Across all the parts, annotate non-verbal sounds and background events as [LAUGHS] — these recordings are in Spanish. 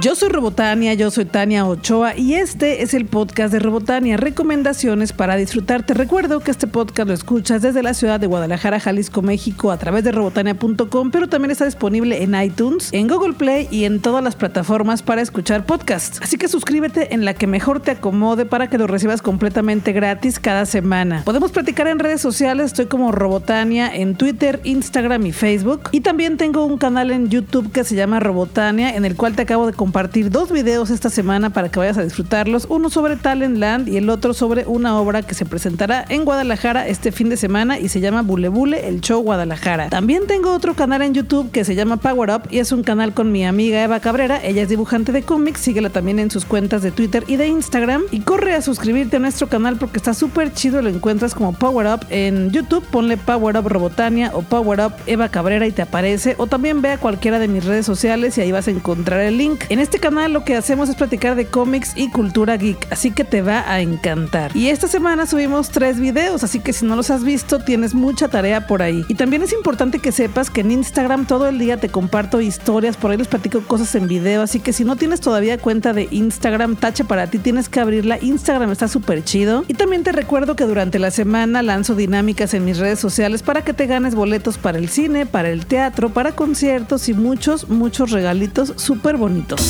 Yo soy Robotania, yo soy Tania Ochoa y este es el podcast de Robotania, recomendaciones para disfrutar. Te recuerdo que este podcast lo escuchas desde la ciudad de Guadalajara, Jalisco, México, a través de robotania.com, pero también está disponible en iTunes, en Google Play y en todas las plataformas para escuchar podcasts. Así que suscríbete en la que mejor te acomode para que lo recibas completamente gratis cada semana. Podemos platicar en redes sociales, estoy como Robotania en Twitter, Instagram y Facebook. Y también tengo un canal en YouTube que se llama Robotania, en el cual te acabo de compartir compartir dos videos esta semana para que vayas a disfrutarlos. Uno sobre Talentland y el otro sobre una obra que se presentará en Guadalajara este fin de semana y se llama Bule Bule, el show Guadalajara. También tengo otro canal en YouTube que se llama Power Up y es un canal con mi amiga Eva Cabrera. Ella es dibujante de cómics, síguela también en sus cuentas de Twitter y de Instagram. Y corre a suscribirte a nuestro canal porque está súper chido. Lo encuentras como Power Up en YouTube. Ponle Power Up Robotania o Power Up Eva Cabrera y te aparece. O también ve a cualquiera de mis redes sociales y ahí vas a encontrar el link. Este canal lo que hacemos es platicar de cómics y cultura geek, así que te va a encantar. Y esta semana subimos tres videos, así que si no los has visto, tienes mucha tarea por ahí. Y también es importante que sepas que en Instagram todo el día te comparto historias, por ahí les platico cosas en video, así que si no tienes todavía cuenta de Instagram, tache para ti, tienes que abrirla. Instagram está súper chido. Y también te recuerdo que durante la semana lanzo dinámicas en mis redes sociales para que te ganes boletos para el cine, para el teatro, para conciertos y muchos, muchos regalitos súper bonitos.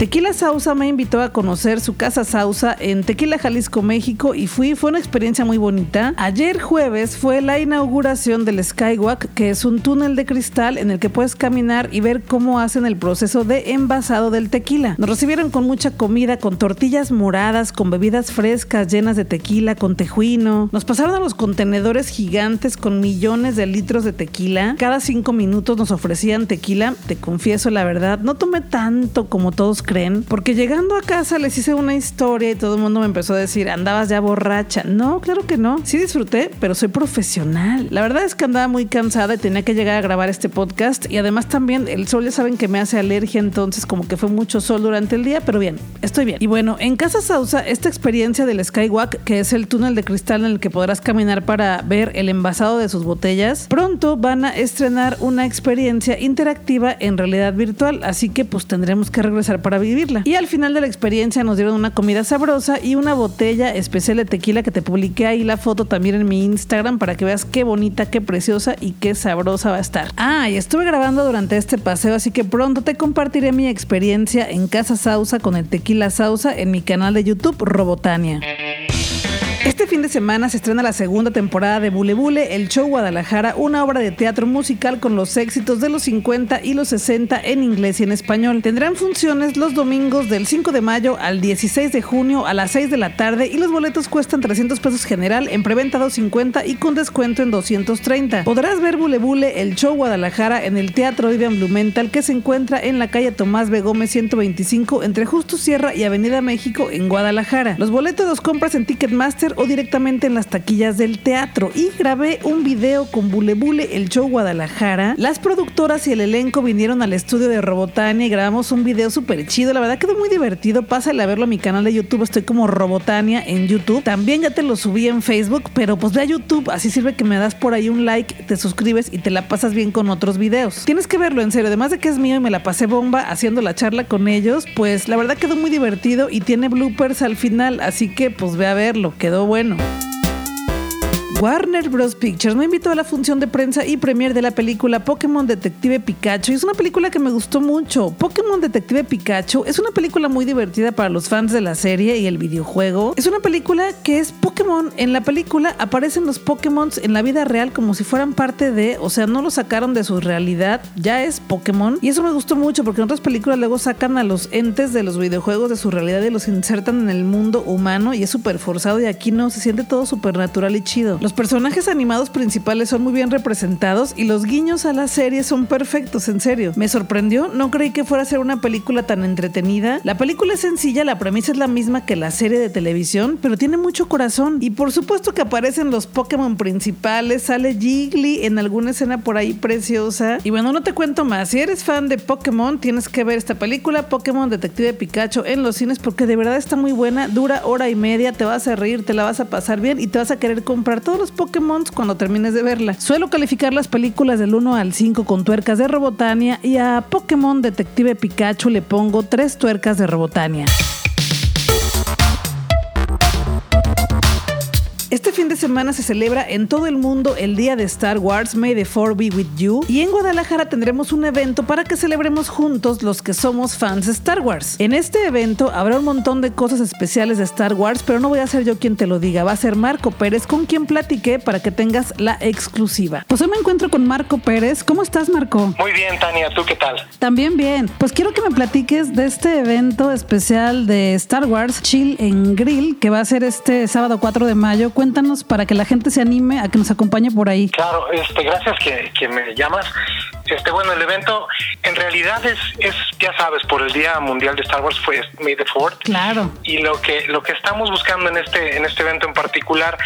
Tequila Sausa me invitó a conocer su casa Sausa en Tequila, Jalisco, México y fui, fue una experiencia muy bonita. Ayer jueves fue la inauguración del Skywalk, que es un túnel de cristal en el que puedes caminar y ver cómo hacen el proceso de envasado del tequila. Nos recibieron con mucha comida, con tortillas moradas, con bebidas frescas llenas de tequila, con tejuino. Nos pasaron a los contenedores gigantes con millones de litros de tequila. Cada cinco minutos nos ofrecían tequila. Te confieso la verdad, no tomé tanto como todos creen? Porque llegando a casa les hice una historia y todo el mundo me empezó a decir, andabas ya borracha. No, claro que no. Sí disfruté, pero soy profesional. La verdad es que andaba muy cansada y tenía que llegar a grabar este podcast y además también el sol ya saben que me hace alergia, entonces como que fue mucho sol durante el día, pero bien, estoy bien. Y bueno, en Casa Sausa, esta experiencia del Skywalk, que es el túnel de cristal en el que podrás caminar para ver el envasado de sus botellas, pronto van a estrenar una experiencia interactiva en realidad virtual, así que pues tendremos que regresar para vivirla. Y al final de la experiencia nos dieron una comida sabrosa y una botella especial de tequila que te publiqué ahí la foto también en mi Instagram para que veas qué bonita, qué preciosa y qué sabrosa va a estar. Ah, y estuve grabando durante este paseo, así que pronto te compartiré mi experiencia en Casa Sausa con el tequila Sausa en mi canal de YouTube Robotania. Este fin de semana se estrena la segunda temporada de Bule Bule, el show Guadalajara, una obra de teatro musical con los éxitos de los 50 y los 60 en inglés y en español. Tendrán funciones los domingos del 5 de mayo al 16 de junio a las 6 de la tarde y los boletos cuestan 300 pesos general, en preventa 250 y con descuento en 230. Podrás ver Bule Bule, el show Guadalajara en el Teatro Vivian Blumenthal que se encuentra en la calle Tomás B. Gómez 125 entre Justo Sierra y Avenida México en Guadalajara. Los boletos los compras en Ticketmaster o directamente en las taquillas del teatro. Y grabé un video con Bule Bule, el show Guadalajara. Las productoras y el elenco vinieron al estudio de Robotania y grabamos un video súper chido. La verdad quedó muy divertido. Pásale a verlo a mi canal de YouTube. Estoy como Robotania en YouTube. También ya te lo subí en Facebook, pero pues ve a YouTube. Así sirve que me das por ahí un like, te suscribes y te la pasas bien con otros videos. Tienes que verlo en serio. Además de que es mío y me la pasé bomba haciendo la charla con ellos, pues la verdad quedó muy divertido y tiene bloopers al final. Así que pues ve a verlo. Quedó bueno. Warner Bros. Pictures me invitó a la función de prensa y premier de la película Pokémon Detective Pikachu. Es una película que me gustó mucho. Pokémon Detective Pikachu es una película muy divertida para los fans de la serie y el videojuego. Es una película que es Pokémon. En la película aparecen los Pokémon en la vida real como si fueran parte de, o sea, no lo sacaron de su realidad, ya es Pokémon. Y eso me gustó mucho porque en otras películas luego sacan a los entes de los videojuegos de su realidad y los insertan en el mundo humano y es súper forzado y aquí no, se siente todo súper natural y chido. Los personajes animados principales son muy bien representados y los guiños a la serie son perfectos, en serio. Me sorprendió, no creí que fuera a ser una película tan entretenida. La película es sencilla, la premisa es la misma que la serie de televisión, pero tiene mucho corazón. Y por supuesto que aparecen los Pokémon principales, sale Jiggly en alguna escena por ahí preciosa. Y bueno, no te cuento más, si eres fan de Pokémon, tienes que ver esta película, Pokémon Detective Pikachu, en los cines porque de verdad está muy buena, dura hora y media, te vas a reír, te la vas a pasar bien y te vas a querer comprar todo los Pokémon cuando termines de verla. Suelo calificar las películas del 1 al 5 con tuercas de Robotania y a Pokémon Detective Pikachu le pongo 3 tuercas de Robotania. Este fin de semana se celebra en todo el mundo el día de Star Wars May the 4 Be With You y en Guadalajara tendremos un evento para que celebremos juntos los que somos fans de Star Wars. En este evento habrá un montón de cosas especiales de Star Wars, pero no voy a ser yo quien te lo diga, va a ser Marco Pérez con quien platiqué para que tengas la exclusiva. Pues hoy me encuentro con Marco Pérez. ¿Cómo estás, Marco? Muy bien, Tania, ¿tú qué tal? También bien. Pues quiero que me platiques de este evento especial de Star Wars Chill en Grill que va a ser este sábado 4 de mayo cuéntanos para que la gente se anime a que nos acompañe por ahí. Claro, este, gracias que, que me llamas. Este, bueno, el evento en realidad es, es, ya sabes, por el Día Mundial de Star Wars fue May the Fourth. Claro. Y lo que lo que estamos buscando en este en este evento en particular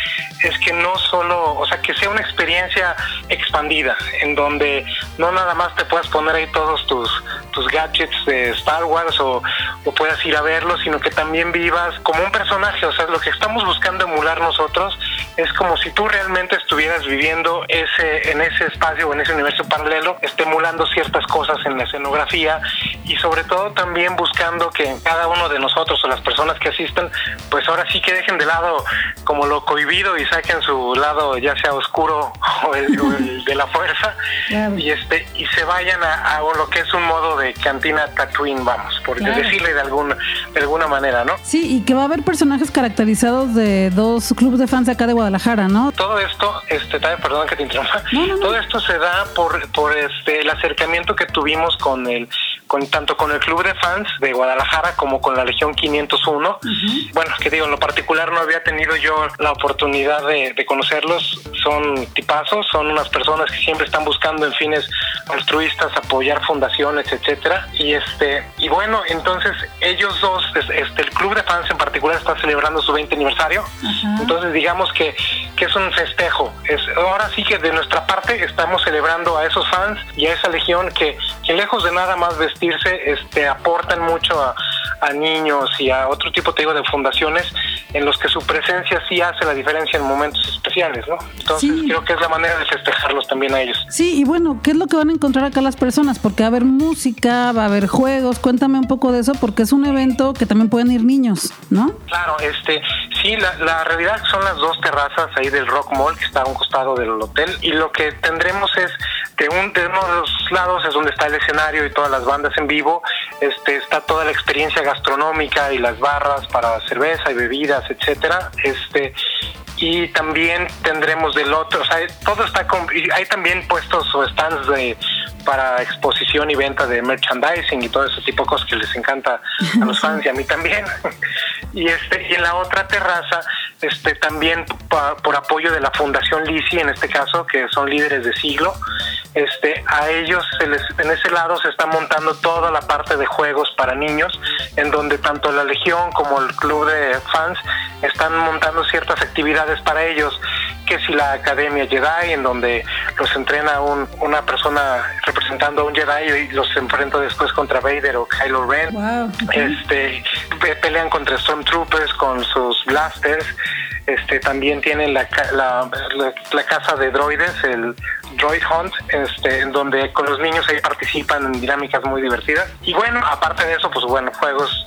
es que no solo, o sea, que sea una experiencia expandida en donde no nada más te puedas poner ahí todos tus tus gadgets de Star Wars o, o puedas ir a verlos, sino que también vivas como un personaje. O sea, lo que estamos buscando emular nosotros es como si tú realmente estuvieras viviendo ese en ese espacio o en ese universo paralelo, estimulando ciertas cosas en la escenografía y sobre todo también buscando que cada uno de nosotros o las personas que asistan, pues ahora sí que dejen de lado como lo cohibido y saquen su lado ya sea oscuro o el, o el [LAUGHS] de la fuerza y este y se vayan a, a lo que es un modo de cantina Tatooine, vamos, por Claro. decirle de alguna de alguna manera, ¿no? Sí, y que va a haber personajes caracterizados de dos clubes de fans de acá de Guadalajara, ¿no? Todo esto, este, también, perdón que te interrumpa, No, no, no. todo esto se da por, por este, el acercamiento que tuvimos con el, con tanto con el club de fans de Guadalajara como con la Legión 501. Bueno, que digo, en lo particular no había tenido yo la oportunidad de, de conocerlos. Son tipazos, son unas personas que siempre están buscando en fines altruistas apoyar fundaciones, etcétera. Y este, y bueno, entonces ellos dos, es- este, el club de fans en particular está celebrando su 20 aniversario. Ajá. Entonces digamos que, que es un festejo. Es, ahora sí que de nuestra parte estamos celebrando a esos fans y a esa legión que, que lejos de nada más vestirse, este, aportan mucho a, a niños y a otro tipo te digo, de fundaciones en los que su presencia sí hace la diferencia en momentos especiales, ¿no? Entonces Sí. creo que es la manera de festejarlos también a ellos. Sí, y bueno, ¿qué es lo que van a encontrar acá las personas? Porque va a haber música, va a haber juegos, cuéntame un poco de eso, porque es un evento que también pueden ir niños, ¿no? Claro, este, sí, la, la realidad son las dos terrazas ahí del Rock Mall que está a un costado del hotel y lo que tendremos es de un de uno de los lados es donde está el escenario y todas las bandas en vivo, este está toda la experiencia gastronómica y las barras para cerveza y bebidas, etcétera, este y también tendremos del otro, o sea, todo está con, hay también puestos o stands de para exposición y venta de merchandising y todo ese tipo de cosas que les encanta a los [LAUGHS] fans y a mí también. [LAUGHS] y este y en la otra terraza este también pa- por apoyo de la Fundación Lisi en este caso que son líderes de siglo este a ellos se les, en ese lado se está montando toda la parte de juegos para niños en donde tanto la Legión como el club de fans están montando ciertas actividades para ellos que si la Academia Jedi en donde los entrena un, una persona representando a un Jedi y los enfrenta después contra Vader o Kylo Ren Wow. este pe- pelean contra Stormtroopers con sus blasters este también tienen la, la- la casa de droides el Droid Hunt este en donde con los niños ahí participan en dinámicas muy divertidas y bueno aparte de eso pues bueno juegos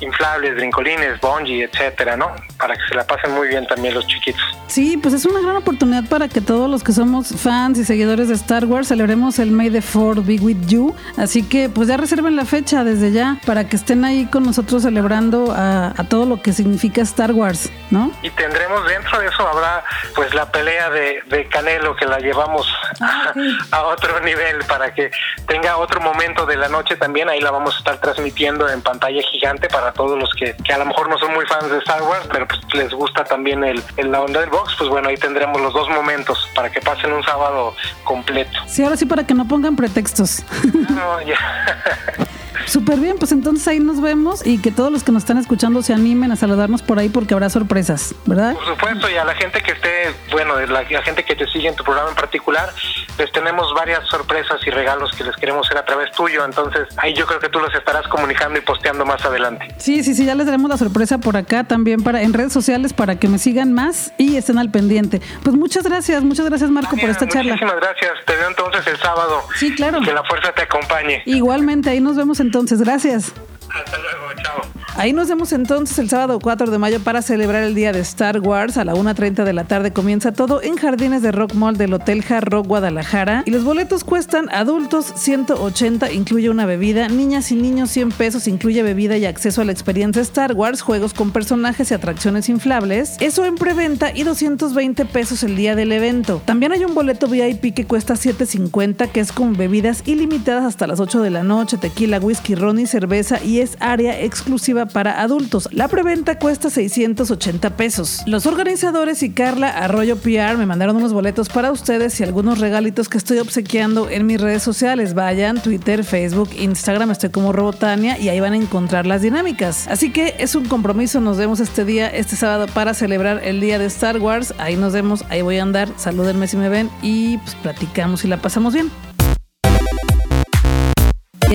inflables brincolines bungee etcétera no para que se la pasen muy bien también los chiquitos Sí, pues es una gran oportunidad para que todos los que somos fans y seguidores de Star Wars celebremos el May the Fourth Be With You. Así que pues ya reserven la fecha desde ya para que estén ahí con nosotros celebrando a, a todo lo que significa Star Wars, ¿no? y tendremos dentro de eso habrá pues la pelea de, de Canelo que la llevamos Ah, [LAUGHS] a otro nivel para que tenga otro momento de la noche también ahí la vamos a estar transmitiendo en pantalla gigante para todos los que, que a lo mejor no son muy fans de Star Wars pero pues les gusta también el, el la onda del box pues bueno ahí tendremos los dos momentos para que pasen un sábado completo Sí, ahora sí para que no pongan pretextos. [LAUGHS] No, ya. [LAUGHS] Súper bien, pues entonces ahí nos vemos y que todos los que nos están escuchando se animen a saludarnos por ahí porque habrá sorpresas, ¿verdad? Por supuesto, y a la gente que esté, bueno, la, la gente que te sigue en tu programa en particular, les tenemos varias sorpresas y regalos que les queremos hacer a través tuyo, entonces ahí yo creo que tú los estarás comunicando y posteando más adelante. Sí, sí, sí, ya les daremos la sorpresa por acá también para en redes sociales para que me sigan más y estén al pendiente. Pues muchas gracias, muchas gracias Marco por esta charla. Muchísimas gracias, te veo entonces el sábado. Sí, claro. Que la fuerza te acompañe. Igualmente, ahí nos vemos entonces, gracias. Hasta luego, chao. Ahí nos vemos entonces el sábado 4 de mayo para celebrar el día de Star Wars. A la 1.30 de la tarde comienza todo en Jardines de Rock Mall del Hotel Hard Rock Guadalajara. Y los boletos cuestan adultos 180, incluye una bebida. Niñas y niños 100 pesos, incluye bebida y acceso a la experiencia Star Wars, juegos con personajes y atracciones inflables. Eso en preventa y 220 pesos el día del evento. También hay un boleto VIP que cuesta 7.50, que es con bebidas ilimitadas hasta las 8 de la noche, tequila, whisky, ron y cerveza y es área exclusiva para adultos. La preventa cuesta 680 pesos. Los organizadores y Carla Arroyo PR me mandaron unos boletos para ustedes y algunos regalitos que estoy obsequiando en mis redes sociales. Vayan, Twitter, Facebook, Instagram, estoy como Robotania y ahí van a encontrar las dinámicas. Así que es un compromiso, nos vemos este día, este sábado, para celebrar el día de Star Wars. Ahí nos vemos, ahí voy a andar, salúdenme si me ven y pues platicamos y la pasamos bien.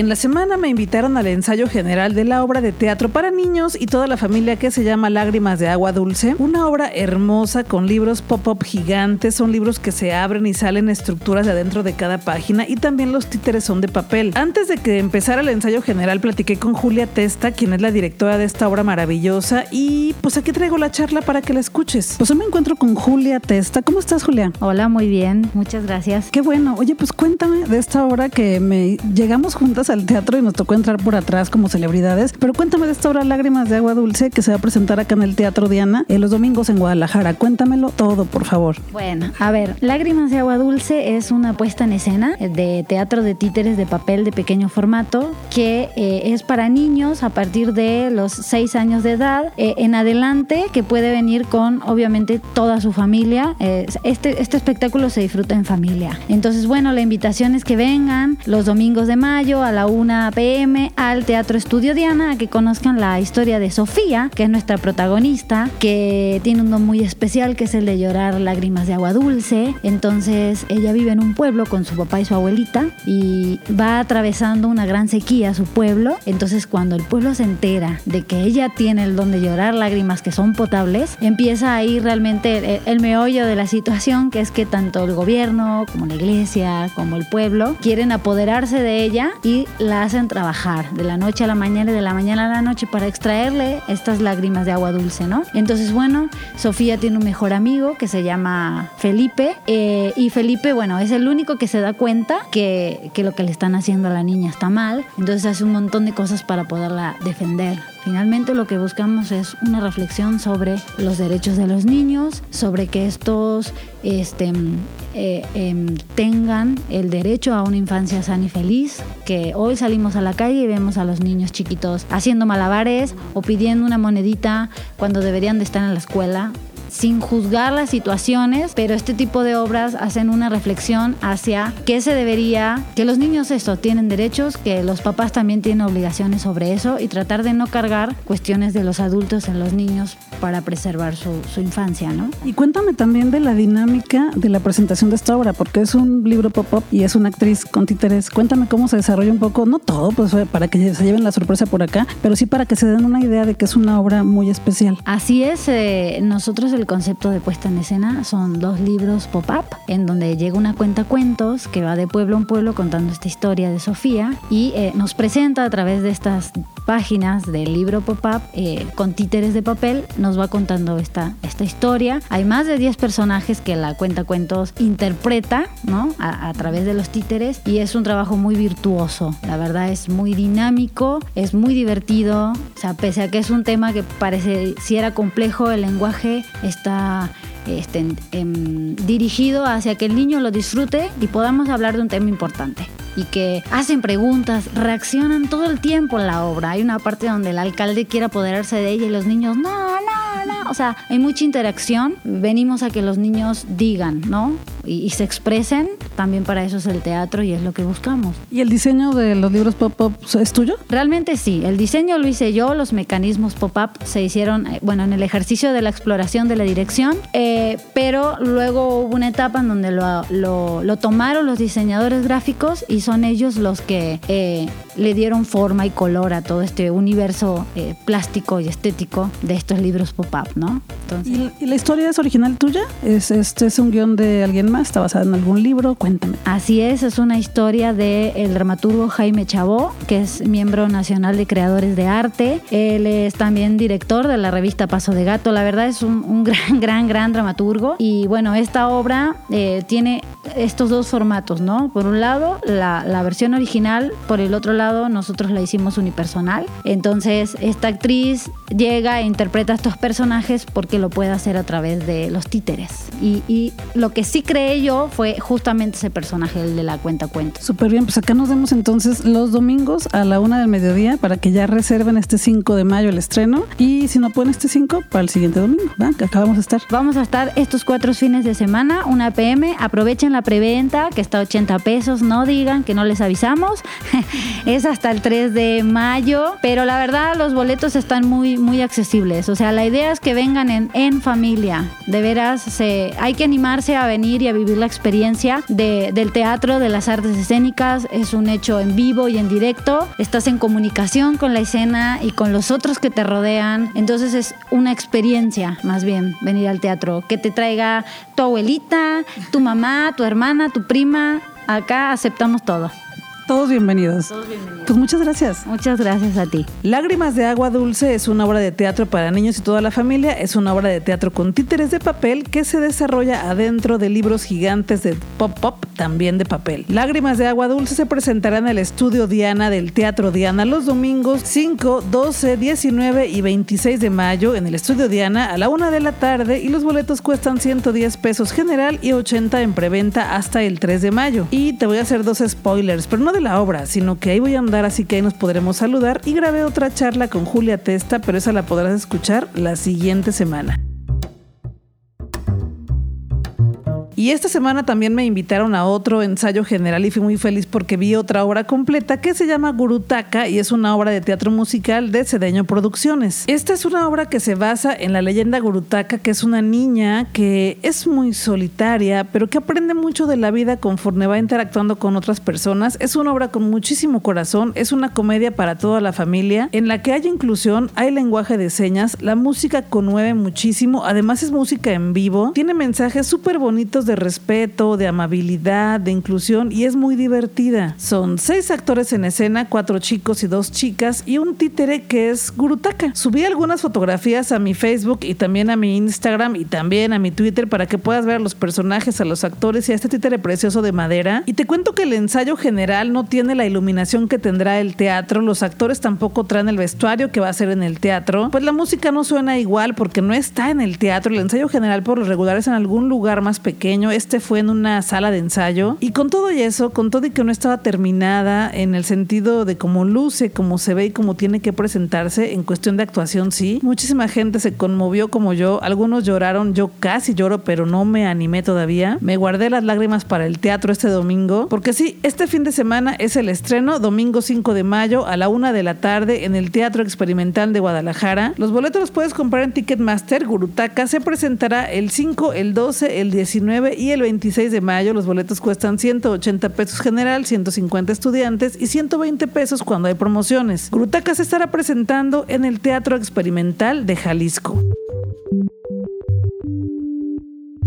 En la semana me invitaron al ensayo general de la obra de teatro para niños y toda la familia que se llama Lágrimas de Agua Dulce, una obra hermosa con libros pop-up gigantes, son libros que se abren y salen estructuras de adentro de cada página y también los títeres son de papel. Antes de que empezara el ensayo general platiqué con Julia Testa, quien es la directora de esta obra maravillosa y pues aquí traigo la charla para que la escuches. Pues hoy me encuentro con Julia Testa. ¿Cómo estás Julia? Hola, muy bien, muchas gracias. Qué bueno. Oye, pues cuéntame de esta obra que me llegamos juntas al teatro y nos tocó entrar por atrás como celebridades. Pero cuéntame de esta obra Lágrimas de Agua Dulce que se va a presentar acá en el Teatro Diana en los domingos en Guadalajara. Cuéntamelo todo, por favor. Bueno, a ver, Lágrimas de Agua Dulce es una puesta en escena de teatro de títeres de papel de pequeño formato que eh, es para niños a partir de los 6 años de edad eh, en adelante que puede venir con obviamente toda su familia. Eh, este, este espectáculo se disfruta en familia. Entonces, bueno, la invitación es que vengan los domingos de mayo a la 1 pm al Teatro Estudio Diana a que conozcan la historia de Sofía, que es nuestra protagonista, que tiene un don muy especial que es el de llorar lágrimas de agua dulce. Entonces ella vive en un pueblo con su papá y su abuelita y va atravesando una gran sequía su pueblo. Entonces cuando el pueblo se entera de que ella tiene el don de llorar lágrimas que son potables, empieza ahí realmente el, el meollo de la situación, que es que tanto el gobierno como la iglesia como el pueblo quieren apoderarse de ella y la hacen trabajar de la noche a la mañana y de la mañana a la noche para extraerle estas lágrimas de agua dulce, ¿no? Entonces, bueno, Sofía tiene un mejor amigo que se llama Felipe eh, y Felipe, bueno, es el único que se da cuenta que, que lo que le están haciendo a la niña está mal, entonces hace un montón de cosas para poderla defender. Finalmente lo que buscamos es una reflexión sobre los derechos de los niños, sobre que estos este, eh, eh, tengan el derecho a una infancia sana y feliz, que hoy salimos a la calle y vemos a los niños chiquitos haciendo malabares o pidiendo una monedita cuando deberían de estar en la escuela sin juzgar las situaciones, pero este tipo de obras hacen una reflexión hacia qué se debería, que los niños esto tienen derechos, que los papás también tienen obligaciones sobre eso y tratar de no cargar cuestiones de los adultos en los niños para preservar su, su infancia, ¿no? Y cuéntame también de la dinámica de la presentación de esta obra, porque es un libro pop-up y es una actriz con títeres. Cuéntame cómo se desarrolla un poco, no todo, pues para que se lleven la sorpresa por acá, pero sí para que se den una idea de que es una obra muy especial. Así es, eh, nosotros el concepto de puesta en escena son dos libros pop-up, en donde llega una cuenta cuentos que va de pueblo en pueblo contando esta historia de Sofía y eh, nos presenta a través de estas páginas del libro pop-up eh, con títeres de papel, nos va contando esta, esta historia. Hay más de 10 personajes que la cuenta cuentos interpreta ¿no? a, a través de los títeres y es un trabajo muy virtuoso. La verdad es muy dinámico, es muy divertido. O sea, pese a que es un tema que pareciera complejo, el lenguaje está este, em, dirigido hacia que el niño lo disfrute y podamos hablar de un tema importante. Y que hacen preguntas, reaccionan todo el tiempo en la obra. Hay una parte donde el alcalde quiere apoderarse de ella y los niños, no, no, no. O sea, hay mucha interacción. Venimos a que los niños digan, ¿no? y, y se expresen, también para eso es el teatro y es lo que buscamos. ¿Y el diseño de los libros pop-up es tuyo? Realmente sí, el diseño lo hice yo, los mecanismos pop-up se hicieron, eh, bueno, en el ejercicio de la exploración de la dirección, eh, pero luego hubo una etapa en donde lo, lo- lo tomaron los diseñadores gráficos y son ellos los que eh, le dieron forma y color a todo este universo eh, plástico y estético de estos libros pop-up, ¿no? Entonces, ¿Y, y la historia es original tuya? ¿Es, este es un guion de alguien más? ¿Está basada en algún libro? Cuéntame. Así es, es una historia del dramaturgo Jaime Chabó, que es miembro nacional de creadores de arte. Él es también director de la revista Paso de Gato. La verdad es un, un [LAUGHS] gran, gran, gran dramaturgo. Y bueno, esta obra eh, tiene estos dos formatos, ¿no? Por un lado, la, la versión original, por el otro lado, nosotros la hicimos unipersonal. Entonces, esta actriz llega e interpreta a estos personajes porque lo puede hacer a través de los títeres. Y, y lo que sí creé yo fue justamente ese personaje, el de la cuenta cuentos. Súper bien, pues acá nos vemos entonces los domingos a la una del mediodía para que ya reserven este 5 de mayo el estreno. Y si no pueden este 5, para el siguiente domingo, ¿verdad? Que acá vamos a estar. Vamos a estar estos cuatro fines de semana, una PM. Aprovechen la preventa, que está a 80 pesos. No digan que no les avisamos. [LAUGHS] es hasta el 3 de mayo. Pero la verdad, los boletos están muy, muy accesibles. O sea, la idea es que vengan en, en familia. De veras, hay que animarse a venir y a vivir la experiencia de- del teatro, de las artes escénicas. Es un hecho en vivo y en directo. Estás en comunicación con la escena y con los otros que te rodean. Entonces es una experiencia, más bien, venir al teatro. Que te traiga tu abuelita, tu mamá, tu hermana, tu prima. Acá aceptamos todo. Todos bienvenidos. Pues muchas gracias. Muchas gracias a ti. Lágrimas de agua dulce es una obra de teatro para niños y toda la familia. Es una obra de teatro con títeres de papel que se desarrolla adentro de libros gigantes de pop pop, también de papel. Lágrimas de agua dulce se presentará en el estudio Diana del Teatro Diana los domingos 5, 12, 19 y 26 de mayo en el estudio Diana a la una de la tarde y los boletos cuestan 110 pesos general y 80 en preventa hasta el 3 de mayo. Y te voy a hacer dos spoilers, pero no de la obra, sino que ahí voy a andar, así que ahí nos podremos saludar. Y grabé otra charla con Julia Testa, pero esa la podrás escuchar la siguiente semana. Y esta semana también me invitaron a otro ensayo general y fui muy feliz porque vi otra obra completa que se llama Gurutaka y es una obra de teatro musical de Cedeño Producciones. Esta es una obra que se basa en la leyenda Gurutaka, que es una niña que es muy solitaria, pero que aprende mucho de la vida conforme va interactuando con otras personas. Es una obra con muchísimo corazón, es una comedia para toda la familia, en la que hay inclusión, hay lenguaje de señas, la música conmueve muchísimo, además es música en vivo, tiene mensajes súper bonitos respeto, de amabilidad, de inclusión y es muy divertida. Son seis actores en escena, cuatro chicos y dos chicas y un títere que es Gurutaka. Subí algunas fotografías a mi Facebook y también a mi Instagram y también a mi Twitter para que puedas ver a los personajes, a los actores y a este títere precioso de madera. Y te cuento que el ensayo general no tiene la iluminación que tendrá el teatro, los actores tampoco traen el vestuario que va a ser en el teatro, pues la música no suena igual porque no está en el teatro, el ensayo general por lo regular es en algún lugar más pequeño, este fue en una sala de ensayo. Y con todo y eso, con todo y que no estaba terminada en el sentido de cómo luce, cómo se ve y cómo tiene que presentarse en cuestión de actuación, sí, muchísima gente se conmovió como yo, algunos lloraron, yo casi lloro pero no me animé todavía, me guardé las lágrimas para el teatro este domingo, porque sí, este fin de semana es el estreno, domingo 5 de mayo a la una de la tarde en el Teatro Experimental de Guadalajara. Los boletos los puedes comprar en Ticketmaster, Gurutaka se presentará el 5, el 12, el 19 y el 26 de mayo. Los boletos cuestan 180 pesos general, 150 estudiantes y 120 pesos cuando hay promociones. Gurutaka se estará presentando en el Teatro Experimental de Jalisco.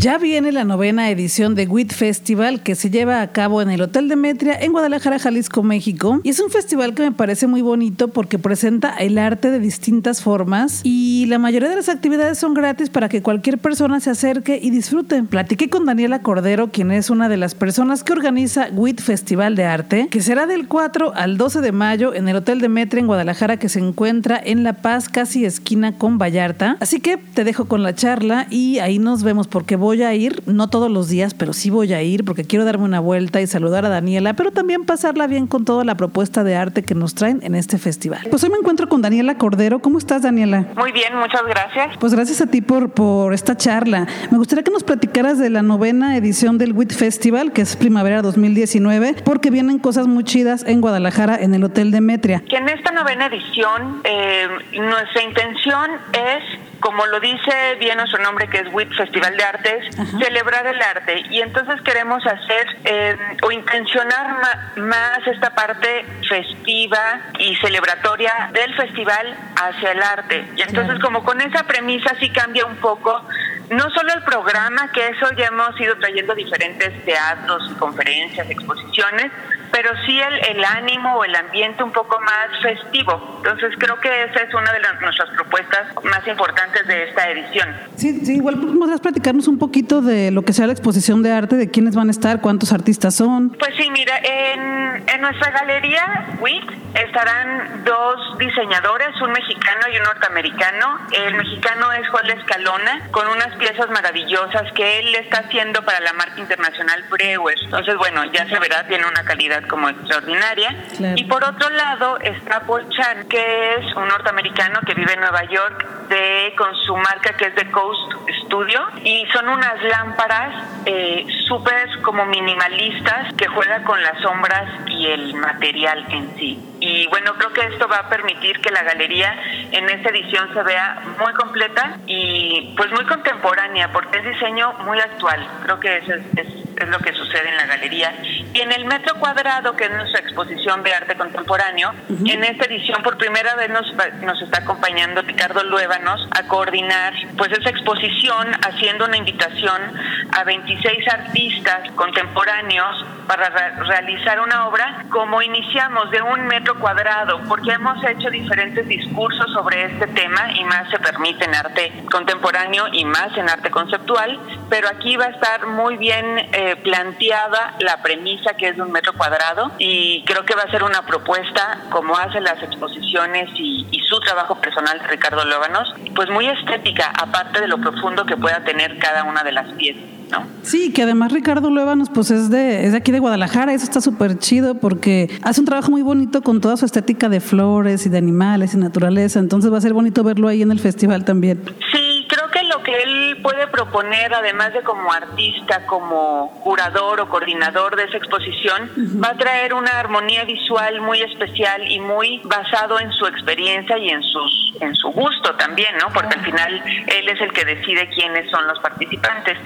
Ya viene la novena edición de WIT Festival que se lleva a cabo en el Hotel Demetria en Guadalajara, Jalisco, México. Y es un festival que me parece muy bonito porque presenta el arte de distintas formas y la mayoría de las actividades son gratis para que cualquier persona se acerque y disfrute. Platiqué con Daniela Cordero, quien es una de las personas que organiza WIT Festival de Arte, que será del 4 al 12 de mayo en el Hotel Demetria en Guadalajara que se encuentra en La Paz, casi esquina con Vallarta. Así que te dejo con la charla y ahí nos vemos porque voy a ir, no todos los días, pero sí voy a ir porque quiero darme una vuelta y saludar a Daniela, pero también pasarla bien con toda la propuesta de arte que nos traen en este festival. Pues hoy me encuentro con Daniela Cordero. ¿Cómo estás, Daniela? Muy bien, muchas gracias. Pues gracias a ti por, por esta charla. Me gustaría que nos platicaras de la novena edición del WIT Festival, que es primavera 2019, porque vienen cosas muy chidas en Guadalajara, en el Hotel Demetria. Que en esta novena edición, eh, nuestra intención es como lo dice bien nuestro nombre, que es WIT Festival de Artes, celebrar el arte. Y entonces queremos hacer eh, o intencionar más esta parte festiva y celebratoria del festival hacia el arte. Y entonces como con esa premisa sí cambia un poco no solo el programa, que eso ya hemos ido trayendo diferentes teatros, conferencias, exposiciones, pero sí el, el ánimo o el ambiente un poco más festivo. Entonces creo que esa es una de nuestras propuestas más importantes de esta edición. Sí, sí, igual podrías platicarnos un poquito de lo que sea la exposición de arte, de quiénes van a estar, cuántos artistas son. Pues sí, mira, en, en nuestra galería WIT estarán dos diseñadores, un mexicano y un norteamericano. El mexicano es Juan Escalona, con unas piezas maravillosas que él está haciendo para la marca internacional Breuer. Entonces, bueno, ya se verá, tiene una calidad como extraordinaria. Y por otro lado está Paul Chan, que es un norteamericano que vive en Nueva York, de con su marca que es The Coast Studio. Y son unas lámparas eh, súper como minimalistas que juegan con las sombras y el material en sí. Y bueno, creo que esto va a permitir que la galería en esta edición se vea muy completa y pues muy contemporánea, porque es diseño muy actual. Creo que eso es, lo que sucede en la galería. Y en el metro cuadrado, que es nuestra exposición de arte contemporáneo, en esta edición por primera vez nos, nos está acompañando Ricardo Luévanos a coordinar pues esa exposición, haciendo una invitación a 26 artistas contemporáneos para realizar una obra como iniciamos de un metro cuadrado, porque hemos hecho diferentes discursos sobre este tema y más se permite en arte contemporáneo y más en arte conceptual, pero aquí va a estar muy bien eh, planteada la premisa que es de un metro cuadrado y creo que va a ser una propuesta como hace las exposiciones y, y su trabajo personal de Ricardo Lóbanos, pues muy estética, aparte de lo profundo que pueda tener cada una de las piezas. Sí, que además Ricardo Luévanos pues es de, es de aquí de Guadalajara, eso está súper chido porque hace un trabajo muy bonito con toda su estética de flores y de animales y naturaleza, entonces va a ser bonito verlo ahí en el festival también. Sí, creo que lo que él puede proponer, además de como artista, como curador o coordinador de esa exposición, va a traer una armonía visual muy especial y muy basado en su experiencia y en sus en su gusto también, ¿no? Porque al final él es el que decide quiénes son los participantes.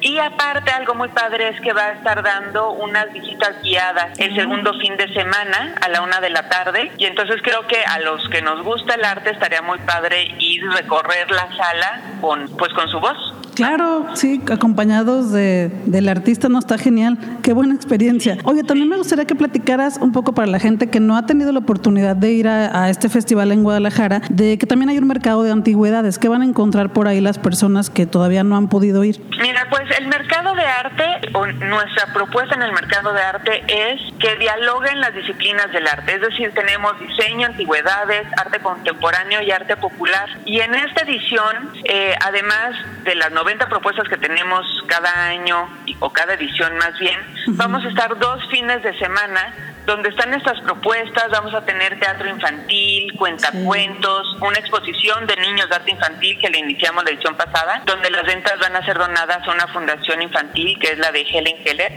Y aparte algo muy padre es que va a estar dando unas visitas guiadas el segundo fin de semana a la una de la tarde. Y entonces creo que a los que nos gusta el arte estaría muy padre ir recorrer la sala con pues con su voz. Claro, sí, acompañados de, del artista, no está genial. Qué buena experiencia. Oye, también me gustaría que platicaras un poco para la gente que no ha tenido la oportunidad de ir a, este festival en Guadalajara, de que también hay un mercado de antigüedades. ¿Qué van a encontrar por ahí las personas que todavía no han podido ir? Mira, pues el mercado de arte, o nuestra propuesta en el mercado de arte es que dialoguen las disciplinas del arte. Es decir, tenemos diseño, antigüedades, arte contemporáneo y arte popular. Y en esta edición, eh, además de las novelas propuestas que tenemos cada año o cada edición más bien, vamos a estar dos fines de semana donde están estas propuestas, vamos a tener teatro infantil, cuentacuentos, una exposición de niños de arte infantil que le iniciamos la edición pasada, donde las ventas van a ser donadas a una fundación infantil que es la de Helen Keller.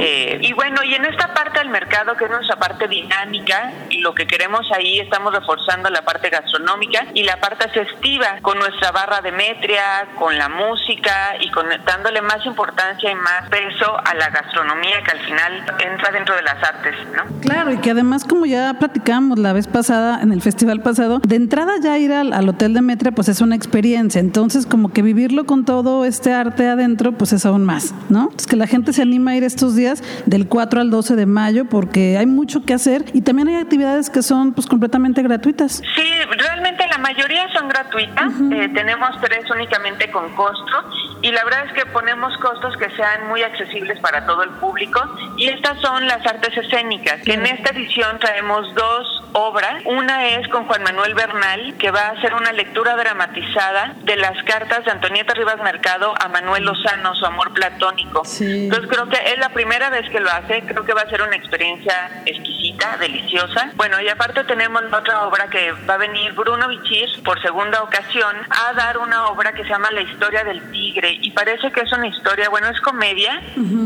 Eh, y bueno, y en esta parte del mercado, que es nuestra parte dinámica, y lo que queremos ahí, estamos reforzando la parte gastronómica y la parte festiva, con nuestra barra de metria, con la música y con, dándole más importancia y más peso a la gastronomía que al final entra dentro de las artes. Claro, y que además, como ya platicamos la vez pasada, en el festival pasado, de entrada ya ir al, al Hotel de Metria, pues es una experiencia. Entonces, como que vivirlo con todo este arte adentro, pues es aún más, ¿no? Es que la gente se anima a ir estos días del 4 al 12 de mayo porque hay mucho que hacer y también hay actividades que son pues completamente gratuitas. Sí, realmente la mayoría son gratuitas. Eh, tenemos tres únicamente con costo y la verdad es que ponemos costos que sean muy accesibles para todo el público y estas son las artes escénicas, que en esta edición traemos dos obras. Una es con Juan Manuel Bernal, que va a hacer una lectura dramatizada de las cartas de Antonieta Rivas Mercado a Manuel Lozano, su amor platónico. Entonces creo que es la primera vez que lo hace, creo que va a ser una experiencia exquisita, deliciosa. Bueno, y aparte tenemos otra obra que va a venir Bruno Por segunda ocasión a dar una obra que se llama La historia del tigre y parece que es una historia, bueno, es comedia,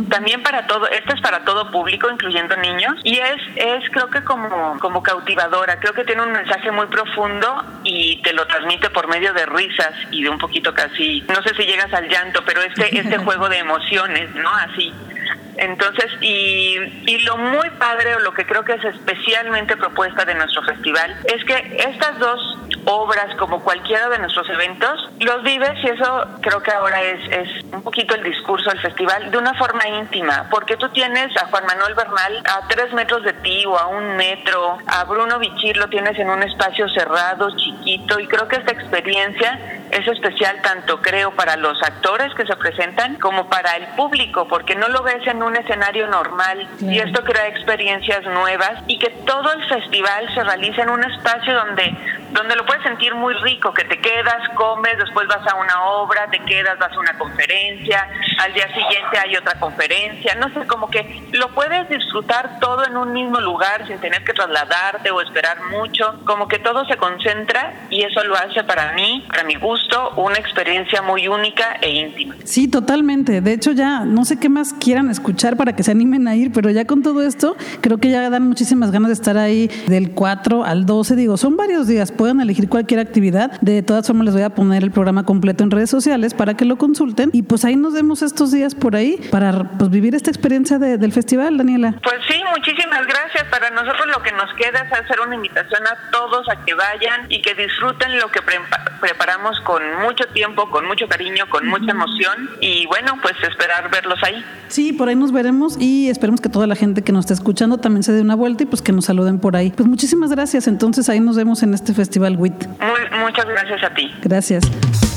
también para todo, esta es para todo público, incluyendo niños, y es, es creo que como, como cautivadora, creo que tiene un mensaje muy profundo y te lo transmite por medio de risas y de un poquito casi, no sé si llegas al llanto, pero este, este [LAUGHS] juego de emociones, ¿no? Así. Entonces, y, y, lo muy padre o lo que creo que es especialmente propuesta de nuestro festival es que estas dos obras como cualquiera de nuestros eventos, los vives y eso creo que ahora es, es un poquito el discurso del festival de una forma íntima, porque tú tienes a Juan Manuel Bernal a tres metros de ti o a un metro, a Bruno Bichir lo tienes en un espacio cerrado, chiquito, y creo que esta experiencia es especial tanto creo para los actores que se presentan como para el público, porque no lo ves en un escenario normal y esto crea experiencias nuevas y que todo el festival se realiza en un espacio donde donde lo puedes sentir muy rico, que te quedas, comes, después vas a una obra, te quedas, vas a una conferencia, al día siguiente hay otra conferencia, no sé, como que lo puedes disfrutar todo en un mismo lugar sin tener que trasladarte o esperar mucho, como que todo se concentra y eso lo hace para mí, para mi gusto, una experiencia muy única e íntima. Sí, totalmente. De hecho, ya no sé qué más quieran escuchar para que se animen a ir, pero ya con todo esto, creo que ya dan muchísimas ganas de estar ahí del 4 al 12, digo, son varios días pueden elegir cualquier actividad. De todas formas, les voy a poner el programa completo en redes sociales para que lo consulten. Y pues ahí nos vemos estos días por ahí para pues, vivir esta experiencia del festival, Daniela. Pues sí, muchísimas gracias. Para nosotros lo que nos queda es hacer una invitación a todos a que vayan y que disfruten lo que preparamos con mucho tiempo, con mucho cariño, con mucha emoción. Y bueno, pues esperar verlos ahí. Sí, por ahí nos veremos y esperemos que toda la gente que nos está escuchando también se dé una vuelta y pues que nos saluden por ahí. Pues muchísimas gracias. Entonces ahí nos vemos en este festival Festival WIT. muchas gracias a ti. Gracias.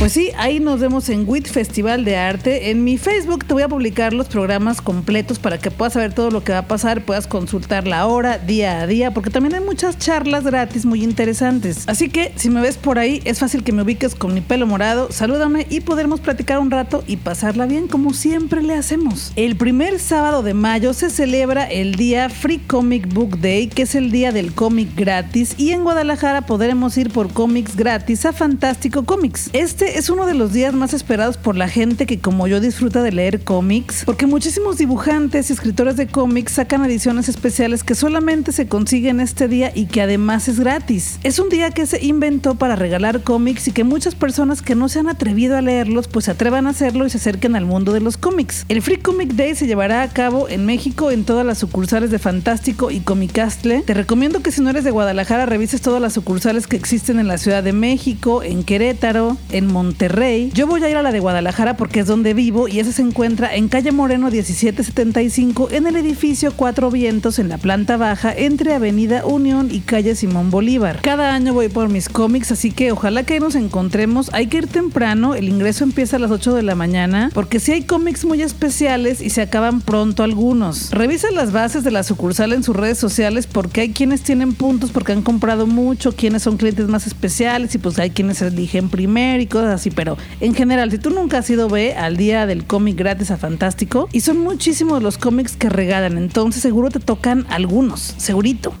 Pues sí, ahí nos vemos en WIT Festival de Arte. En mi Facebook te voy a publicar los programas completos para que puedas saber todo lo que va a pasar, puedas consultar la hora día a día, porque también hay muchas charlas gratis muy interesantes. Así que si me ves por ahí, es fácil que me ubiques con mi pelo morado, salúdame y podremos platicar un rato y pasarla bien como siempre le hacemos. El primer sábado de mayo se celebra el día Free Comic Book Day, que es el día del cómic gratis, y en Guadalajara podremos ir por cómics gratis a Fantástico Comics. Este es uno de los días más esperados por la gente que como yo disfruta de leer cómics, porque muchísimos dibujantes y escritores de cómics sacan ediciones especiales que solamente se consiguen este día y que además es gratis. Es un día que se inventó para regalar cómics y que muchas personas que no se han atrevido a leerlos pues se atrevan a hacerlo y se acerquen al mundo de los cómics. El Free Comic Day se llevará a cabo en México en todas las sucursales de Fantástico y Comicastle. Te recomiendo que si no eres de Guadalajara revises todas las sucursales que existen en la Ciudad de México, en Querétaro, en Monterrey. Yo voy a ir a la de Guadalajara porque es donde vivo y esa se encuentra en calle Moreno 1775 en el edificio Cuatro Vientos en la planta baja entre Avenida Unión y calle Simón Bolívar. Cada año voy por mis cómics, así que ojalá que nos encontremos. Hay que ir temprano, el ingreso empieza a las 8 de la mañana porque si hay cómics muy especiales y se acaban pronto algunos. Revisa las bases de la sucursal en sus redes sociales porque hay quienes tienen puntos porque han comprado mucho, quienes son clientes más especiales y pues hay quienes eligen primero y cosas así, pero en general, si tú nunca has ido, ve al día del cómic gratis a Fantástico y son muchísimos los cómics que regalan, entonces seguro te tocan algunos, segurito.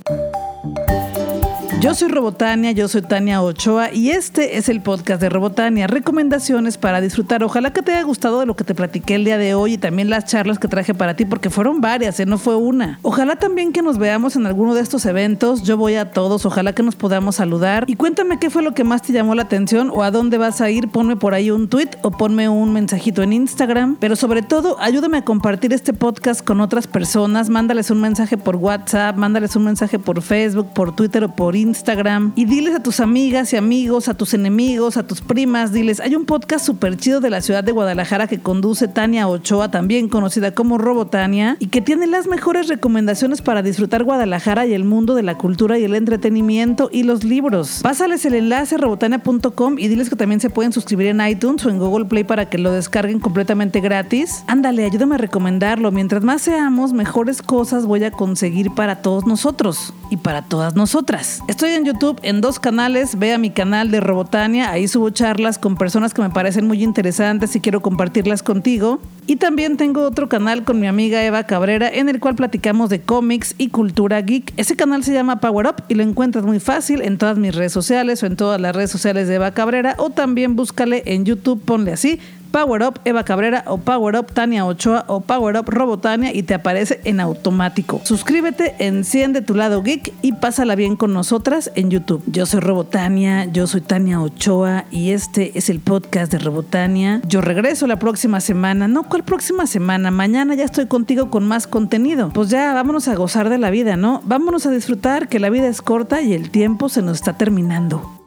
Yo soy Robotania, yo soy Tania Ochoa y este es el podcast de Robotania, recomendaciones para disfrutar. Ojalá que te haya gustado de lo que te platiqué el día de hoy y también las charlas que traje para ti, porque fueron varias, ¿eh? no fue una. Ojalá también que nos veamos en alguno de estos eventos, yo voy a todos, ojalá que nos podamos saludar. Y cuéntame qué fue lo que más te llamó la atención o a dónde vas a ir, ponme por ahí un tweet o ponme un mensajito en Instagram, pero sobre todo ayúdame a compartir este podcast con otras personas, mándales un mensaje por WhatsApp, mándales un mensaje por Facebook, por Twitter o por Instagram Instagram y diles a tus amigas y amigos, a tus enemigos, a tus primas, diles, hay un podcast súper chido de la ciudad de Guadalajara que conduce Tania Ochoa, también conocida como Robotania, y que tiene las mejores recomendaciones para disfrutar Guadalajara y el mundo de la cultura y el entretenimiento y los libros. Pásales el enlace robotania.com y diles que también se pueden suscribir en iTunes o en Google Play para que lo descarguen completamente gratis. Ándale, ayúdame a recomendarlo. Mientras más seamos, mejores cosas voy a conseguir para todos nosotros y para todas nosotras. Estoy en YouTube en dos canales. Ve a mi canal de Robotania. Ahí subo charlas con personas que me parecen muy interesantes y quiero compartirlas contigo. Y también tengo otro canal con mi amiga Eva Cabrera en el cual platicamos de cómics y cultura geek. Ese canal se llama Power Up y lo encuentras muy fácil en todas mis redes sociales o en todas las redes sociales de Eva Cabrera o también búscale en YouTube, ponle así Power Up Eva Cabrera o Power Up Tania Ochoa o Power Up Robotania y te aparece en automático. Suscríbete, enciende tu lado geek y pásala bien con nosotras en YouTube. Yo soy Robotania, yo soy Tania Ochoa y este es el podcast de Robotania. Yo regreso la próxima semana. No, ¿cuál próxima semana? Mañana ya estoy contigo con más contenido. Pues ya, vámonos a gozar de la vida, ¿no? Vámonos a disfrutar que la vida es corta y el tiempo se nos está terminando.